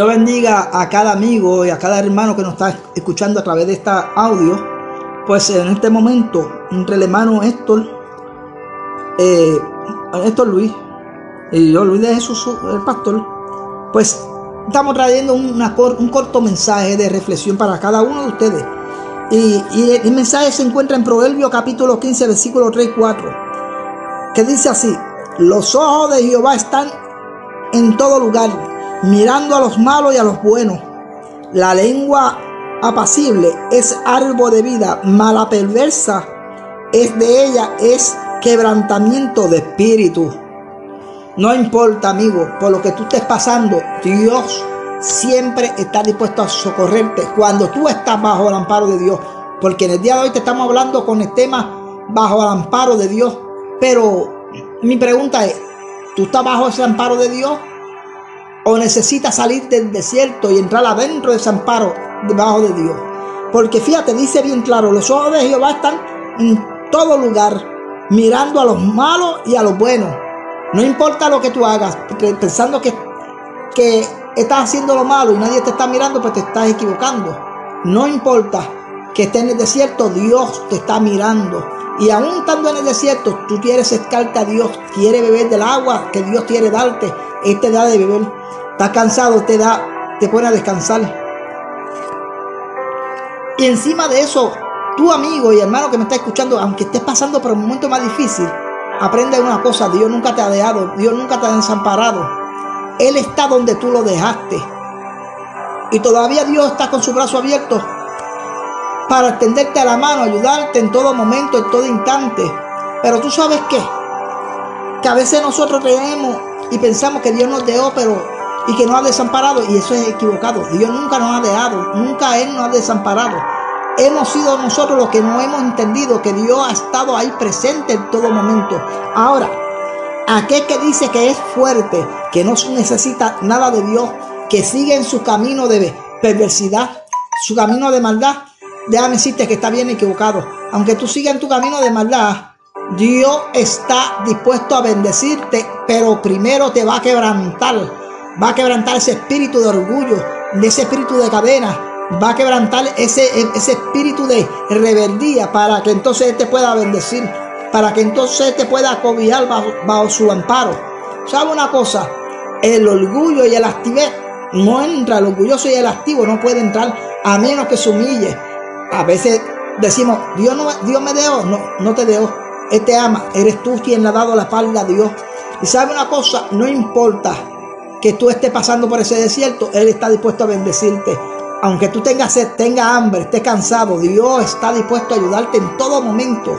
Dios bendiga a cada amigo y a cada hermano que nos está escuchando a través de esta audio. Pues en este momento, entre el hermano Héctor, eh, Héctor Luis y yo, Luis de Jesús, el pastor, pues estamos trayendo un corto mensaje de reflexión para cada uno de ustedes. Y, y, el mensaje se encuentra en Proverbio capítulo 15, versículo 3 y 4, que dice así, los ojos de Jehová están en todo lugar mirando a los malos y a los buenos. La lengua apacible es árbol de vida, mala perversa es de ella, es quebrantamiento de espíritu. No importa, amigo, por lo que tú estés pasando, Dios siempre está dispuesto a socorrerte cuando tú estás bajo el amparo de Dios. Porque en el día de hoy te estamos hablando con el tema bajo el amparo de Dios. Pero mi pregunta es, ¿tú estás bajo ese amparo de Dios? O necesita salir del desierto y entrar adentro de ese amparo debajo de Dios. Porque fíjate, dice bien claro, los ojos de Jehová están en todo lugar, mirando a los malos y a los buenos. No importa lo que tú hagas, pensando que, que estás haciendo lo malo y nadie te está mirando, pues te estás equivocando. No importa que estés en el desierto, Dios te está mirando. Y aún estando en el desierto, tú quieres escarte a Dios, quieres beber del agua que Dios quiere darte, Él te da de beber. Estás cansado, te da, te pone a descansar. Y encima de eso, tu amigo y hermano que me está escuchando, aunque estés pasando por un momento más difícil, aprende una cosa, Dios nunca te ha dejado, Dios nunca te ha desamparado. Él está donde tú lo dejaste. Y todavía Dios está con su brazo abierto para extenderte a la mano, ayudarte en todo momento, en todo instante. Pero tú sabes qué? Que a veces nosotros creemos y pensamos que Dios nos dejó, pero y que nos ha desamparado. Y eso es equivocado. Dios nunca nos ha dejado, nunca Él nos ha desamparado. Hemos sido nosotros los que no hemos entendido que Dios ha estado ahí presente en todo momento. Ahora, aquel que dice que es fuerte, que no necesita nada de Dios, que sigue en su camino de perversidad, su camino de maldad, déjame decirte que está bien equivocado. Aunque tú sigas en tu camino de maldad, Dios está dispuesto a bendecirte, pero primero te va a quebrantar va a quebrantar ese espíritu de orgullo, de ese espíritu de cadena, va a quebrantar ese, ese espíritu de rebeldía para que entonces Él te pueda bendecir, para que entonces Él te pueda acobijar bajo, su amparo. ¿Sabe una cosa? El orgullo y el actividad no entra, el orgulloso y el activo no puede entrar a menos que se humille. A veces decimos, Dios, no, Dios me dejó, no, no te dejó. Él te ama, eres tú quien le ha dado la espalda a Dios. Y sabe una cosa, no importa que tú estés pasando por ese desierto, Él está dispuesto a bendecirte. Aunque tú tengas sed, tengas hambre, estés cansado, Dios está dispuesto a ayudarte en todo momento,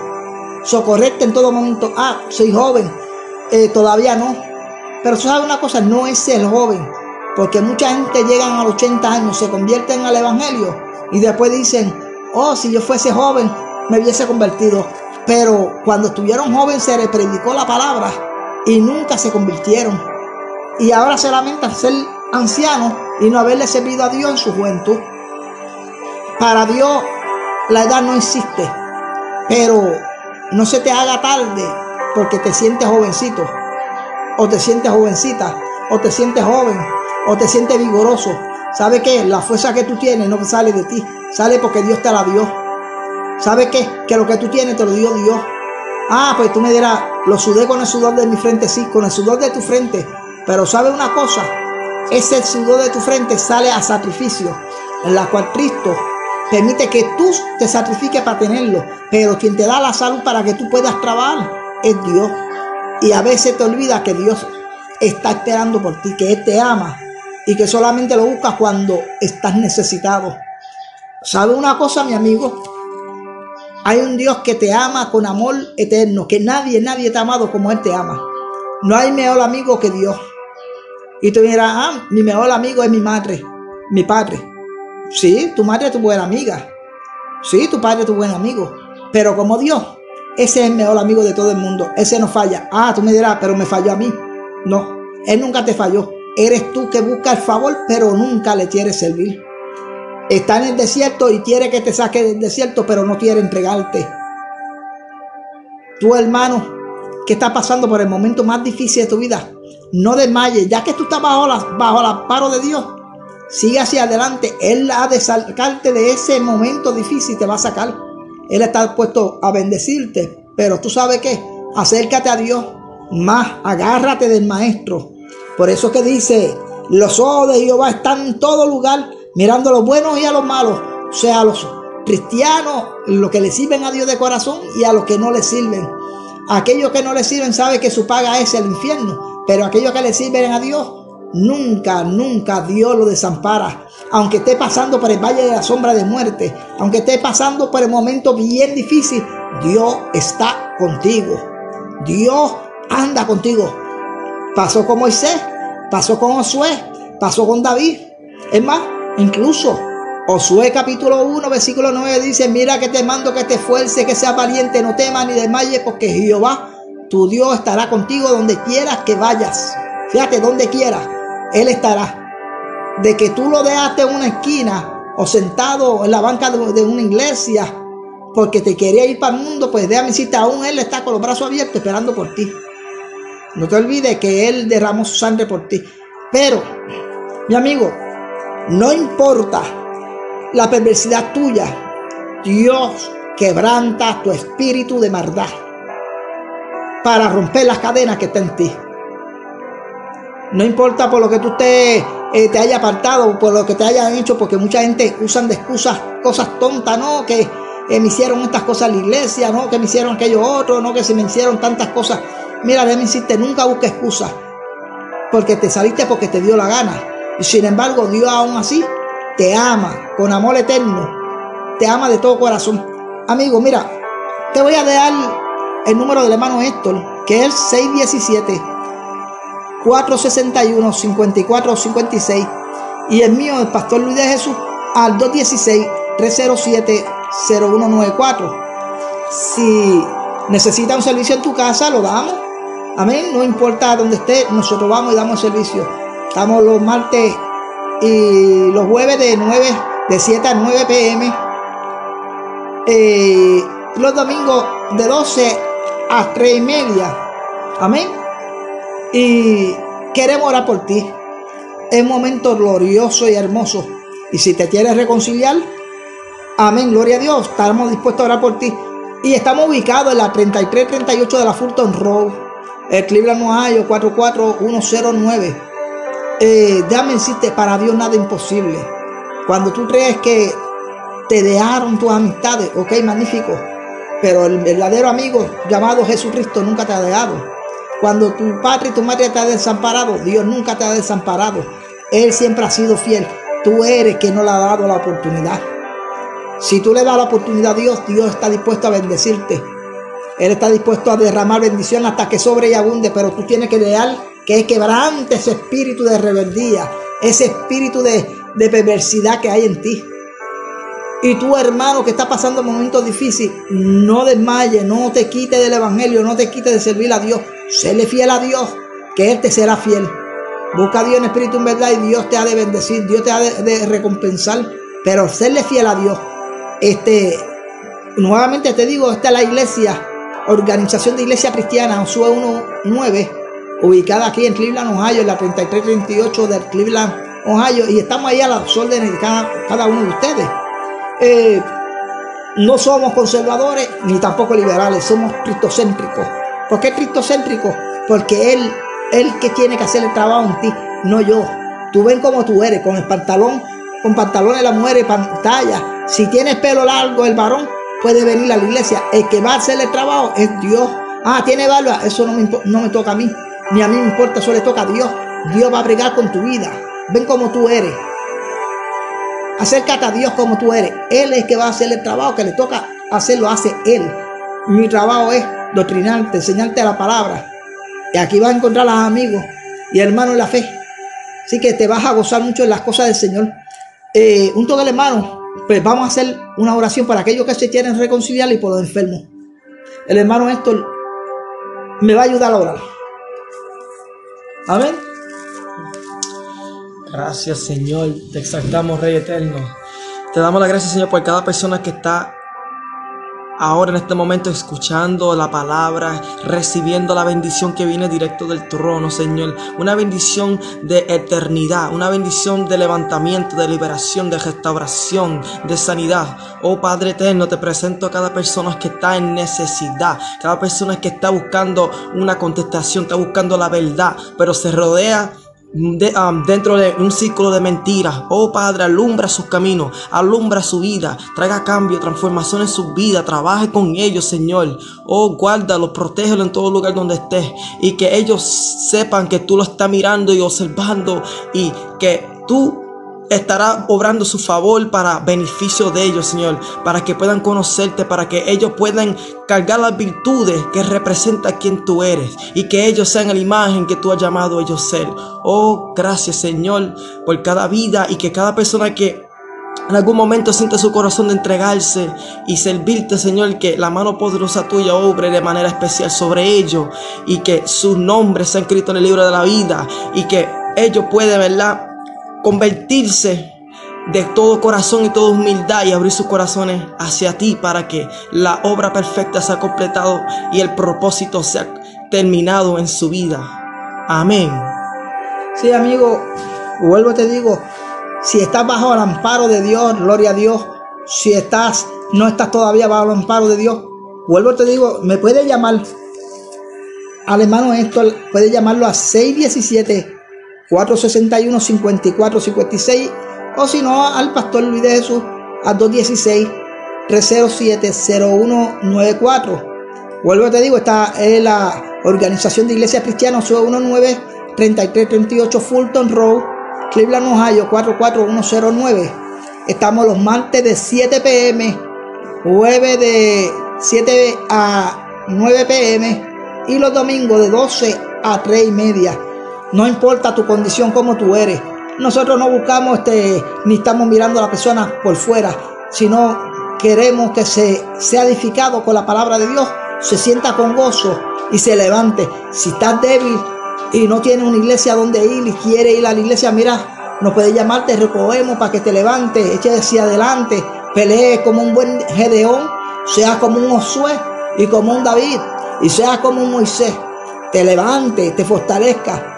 socorrerte en todo momento. Ah, soy joven, eh, todavía no. Pero sabes una cosa, no es el joven, porque mucha gente llegan a los 80 años, se convierten al Evangelio y después dicen, oh, si yo fuese joven, me hubiese convertido. Pero cuando estuvieron jóvenes se les predicó la palabra y nunca se convirtieron y ahora se lamentan ser ancianos y no haberle servido a Dios en su juventud. Para Dios la edad no existe, pero no se te haga tarde porque te sientes jovencito, o te sientes jovencita, o te sientes joven, o te sientes vigoroso. ¿Sabe qué? La fuerza que tú tienes no sale de ti, sale porque Dios te la dio. ¿Sabe qué? Que lo que tú tienes te lo dio Dios. Ah, pues tú me dirás, lo sudé con el sudor de mi frente, sí, con el sudor de tu frente, pero sabe una cosa, ese sudor de tu frente sale a sacrificio, en la cual Cristo permite que tú te sacrifiques para tenerlo, pero quien te da la salud para que tú puedas trabajar es Dios. Y a veces te olvidas que Dios está esperando por ti, que Él te ama y que solamente lo buscas cuando estás necesitado. ¿Sabe una cosa, mi amigo? Hay un Dios que te ama con amor eterno, que nadie, nadie te ha amado como Él te ama. No hay mejor amigo que Dios. Y tú dirás, ah, mi mejor amigo es mi madre, mi padre. Sí, tu madre es tu buena amiga. Sí, tu padre es tu buen amigo. Pero como Dios, ese es el mejor amigo de todo el mundo. Ese no falla. Ah, tú me dirás, pero me falló a mí. No, Él nunca te falló. Eres tú que busca el favor, pero nunca le quieres servir. Está en el desierto y quiere que te saque del desierto, pero no quiere entregarte. Tu hermano que está pasando por el momento más difícil de tu vida, no desmayes, ya que tú estás bajo, la, bajo el amparo de Dios, sigue hacia adelante. Él ha de sacarte de ese momento difícil, te va a sacar. Él está puesto a bendecirte. Pero tú sabes qué, acércate a Dios más, agárrate del maestro. Por eso que dice, los ojos de Jehová están en todo lugar, mirando a los buenos y a los malos. O sea, a los cristianos, los que le sirven a Dios de corazón y a los que no le sirven. Aquellos que no le sirven saben que su paga es el infierno, pero aquellos que le sirven a Dios, nunca, nunca Dios lo desampara. Aunque esté pasando por el valle de la sombra de muerte, aunque esté pasando por el momento bien difícil, Dios está contigo. Dios anda contigo. Pasó con Moisés, pasó con Josué, pasó con David. Es más, incluso Josué capítulo 1, versículo 9 dice, mira que te mando que te esfuerces, que seas valiente, no temas ni desmayes, porque Jehová, tu Dios, estará contigo donde quieras que vayas. Fíjate, donde quieras, Él estará. De que tú lo dejaste en una esquina o sentado en la banca de una iglesia porque te quería ir para el mundo, pues déjame decirte, aún Él está con los brazos abiertos esperando por ti. No te olvides que Él derramó su sangre por ti. Pero, mi amigo, no importa la perversidad tuya, Dios quebranta tu espíritu de maldad para romper las cadenas que están en ti. No importa por lo que tú te, eh, te haya apartado, por lo que te hayan hecho, porque mucha gente usan de excusas cosas tontas, ¿no? Que que me hicieron estas cosas en la iglesia, no que me hicieron aquello otro, no que se me hicieron tantas cosas. Mira, déjame decirte, nunca busques excusas, porque te saliste porque te dio la gana. Y sin embargo, Dios aún así te ama con amor eterno, te ama de todo corazón. Amigo, mira, te voy a dar el número del hermano Héctor, que es 617 461 5456 y el mío, el pastor Luis de Jesús, al 216 307 0194. Si necesita un servicio en tu casa, lo damos. Amén. No importa dónde esté, nosotros vamos y damos servicio. Estamos los martes y los jueves de 9, de 7 a 9 pm. Eh, los domingos de 12 a 3 y media. Amén. Y queremos orar por ti. Es un momento glorioso y hermoso. Y si te quieres reconciliar, Amén, gloria a Dios. Estamos dispuestos a orar por ti. Y estamos ubicados en la 3338 de la Fulton Road, el Cleveland, Ohio, 44109. Eh, déjame decirte, para Dios nada imposible. Cuando tú crees que te dejaron tus amistades, ok, magnífico. Pero el verdadero amigo llamado Jesucristo nunca te ha dejado. Cuando tu padre y tu madre te han desamparado, Dios nunca te ha desamparado. Él siempre ha sido fiel. Tú eres que no le ha dado la oportunidad. Si tú le das la oportunidad a Dios, Dios está dispuesto a bendecirte. Él está dispuesto a derramar bendición hasta que sobre y abunde, pero tú tienes que dejar que quebrante ese espíritu de rebeldía, ese espíritu de, de perversidad que hay en ti. Y tú, hermano, que está pasando momentos difíciles, no desmayes, no te quites del evangelio, no te quites de servir a Dios. Séle fiel a Dios, que Él te será fiel. Busca a Dios en espíritu en verdad y Dios te ha de bendecir, Dios te ha de, de recompensar. Pero serle fiel a Dios este, nuevamente te digo, esta es la iglesia, Organización de Iglesia Cristiana, Josué 1.9, ubicada aquí en Cleveland, Ohio, en la 3338 de Cleveland, Ohio, y estamos ahí a las órdenes de cada, uno de ustedes. Eh, no somos conservadores ni tampoco liberales, somos cristocéntricos. ¿Por qué cristocéntricos? Porque Él, Él que tiene que hacer el trabajo en ti, no yo. Tú ven como tú eres, con el pantalón, con pantalones la mujer y pantalla, si tienes pelo largo el varón, puede venir a la iglesia. El que va a hacer el trabajo es Dios. Ah, tiene barba, eso no me, no me toca a mí. Ni a mí me importa, eso le toca a Dios. Dios va a brigar con tu vida. Ven como tú eres. Acércate a Dios como tú eres. Él es el que va a hacer el trabajo que le toca hacerlo, hace Él. Mi trabajo es doctrinarte, enseñarte la palabra. Y aquí vas a encontrar a amigos y hermanos la fe. Así que te vas a gozar mucho en las cosas del Señor. Eh, un toque hermano, pues vamos a hacer una oración para aquellos que se quieren reconciliar y por los enfermos. El hermano Héctor me va a ayudar a orar. Amén. Gracias Señor, te exaltamos Rey Eterno. Te damos la gracia Señor por cada persona que está ahora en este momento escuchando la palabra, recibiendo la bendición que viene directo del trono, Señor. Una bendición de eternidad, una bendición de levantamiento, de liberación, de restauración, de sanidad. Oh Padre eterno, te presento a cada persona que está en necesidad, cada persona que está buscando una contestación, está buscando la verdad, pero se rodea Um, dentro de un ciclo de mentiras. Oh Padre, alumbra sus caminos, alumbra su vida, traiga cambio, transformación en su vida, trabaje con ellos, Señor. Oh, guárdalo, protégelo en todo lugar donde estés y que ellos sepan que tú lo estás mirando y observando y que tú estará obrando su favor para beneficio de ellos, Señor, para que puedan conocerte, para que ellos puedan cargar las virtudes que representa quien tú eres y que ellos sean la imagen que tú has llamado ellos ser. Oh, gracias, Señor, por cada vida y que cada persona que en algún momento siente su corazón de entregarse y servirte, Señor, que la mano poderosa tuya obre de manera especial sobre ellos y que su nombre sea escrito en el libro de la vida y que ellos pueden, ¿verdad? Convertirse de todo corazón y toda humildad y abrir sus corazones hacia ti para que la obra perfecta sea completado y el propósito sea terminado en su vida. Amén. Sí, amigo, vuelvo te digo, si estás bajo el amparo de Dios, gloria a Dios. Si estás, no estás todavía bajo el amparo de Dios, vuelvo te digo, me puede llamar al hermano Héctor, puede llamarlo a 617 461 5456 o si no al pastor Luis de Jesús a 216 307 0194. Vuelvo te digo, esta es la organización de iglesias cristianas 19 3338 Fulton Road, Cleveland, Ohio 44109. Estamos los martes de 7 pm, jueves de 7 a 9 pm y los domingos de 12 a 3 y media. No importa tu condición, como tú eres. Nosotros no buscamos este, ni estamos mirando a la persona por fuera, sino queremos que se sea edificado con la palabra de Dios, se sienta con gozo y se levante. Si estás débil y no tienes una iglesia donde ir y quiere ir a la iglesia, mira, nos puede llamar, te recogemos para que te levantes, eche hacia adelante, pelee como un buen Gedeón, sea como un Josué y como un David, y sea como un Moisés. Te levante, te fortalezca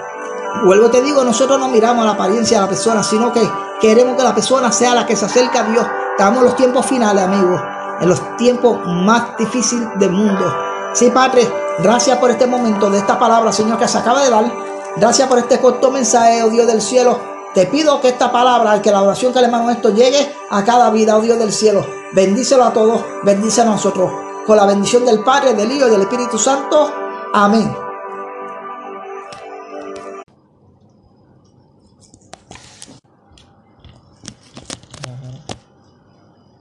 Vuelvo te digo, nosotros no miramos la apariencia de la persona, sino que queremos que la persona sea la que se acerca a Dios. Estamos en los tiempos finales, amigos, en los tiempos más difíciles del mundo. Sí, Padre, gracias por este momento de esta palabra, Señor, que se acaba de dar. Gracias por este corto mensaje, oh Dios del cielo. Te pido que esta palabra, que la oración que le mando esto llegue a cada vida, oh Dios del cielo. Bendícelo a todos, bendice a nosotros. Con la bendición del Padre, del Hijo y del Espíritu Santo. Amén.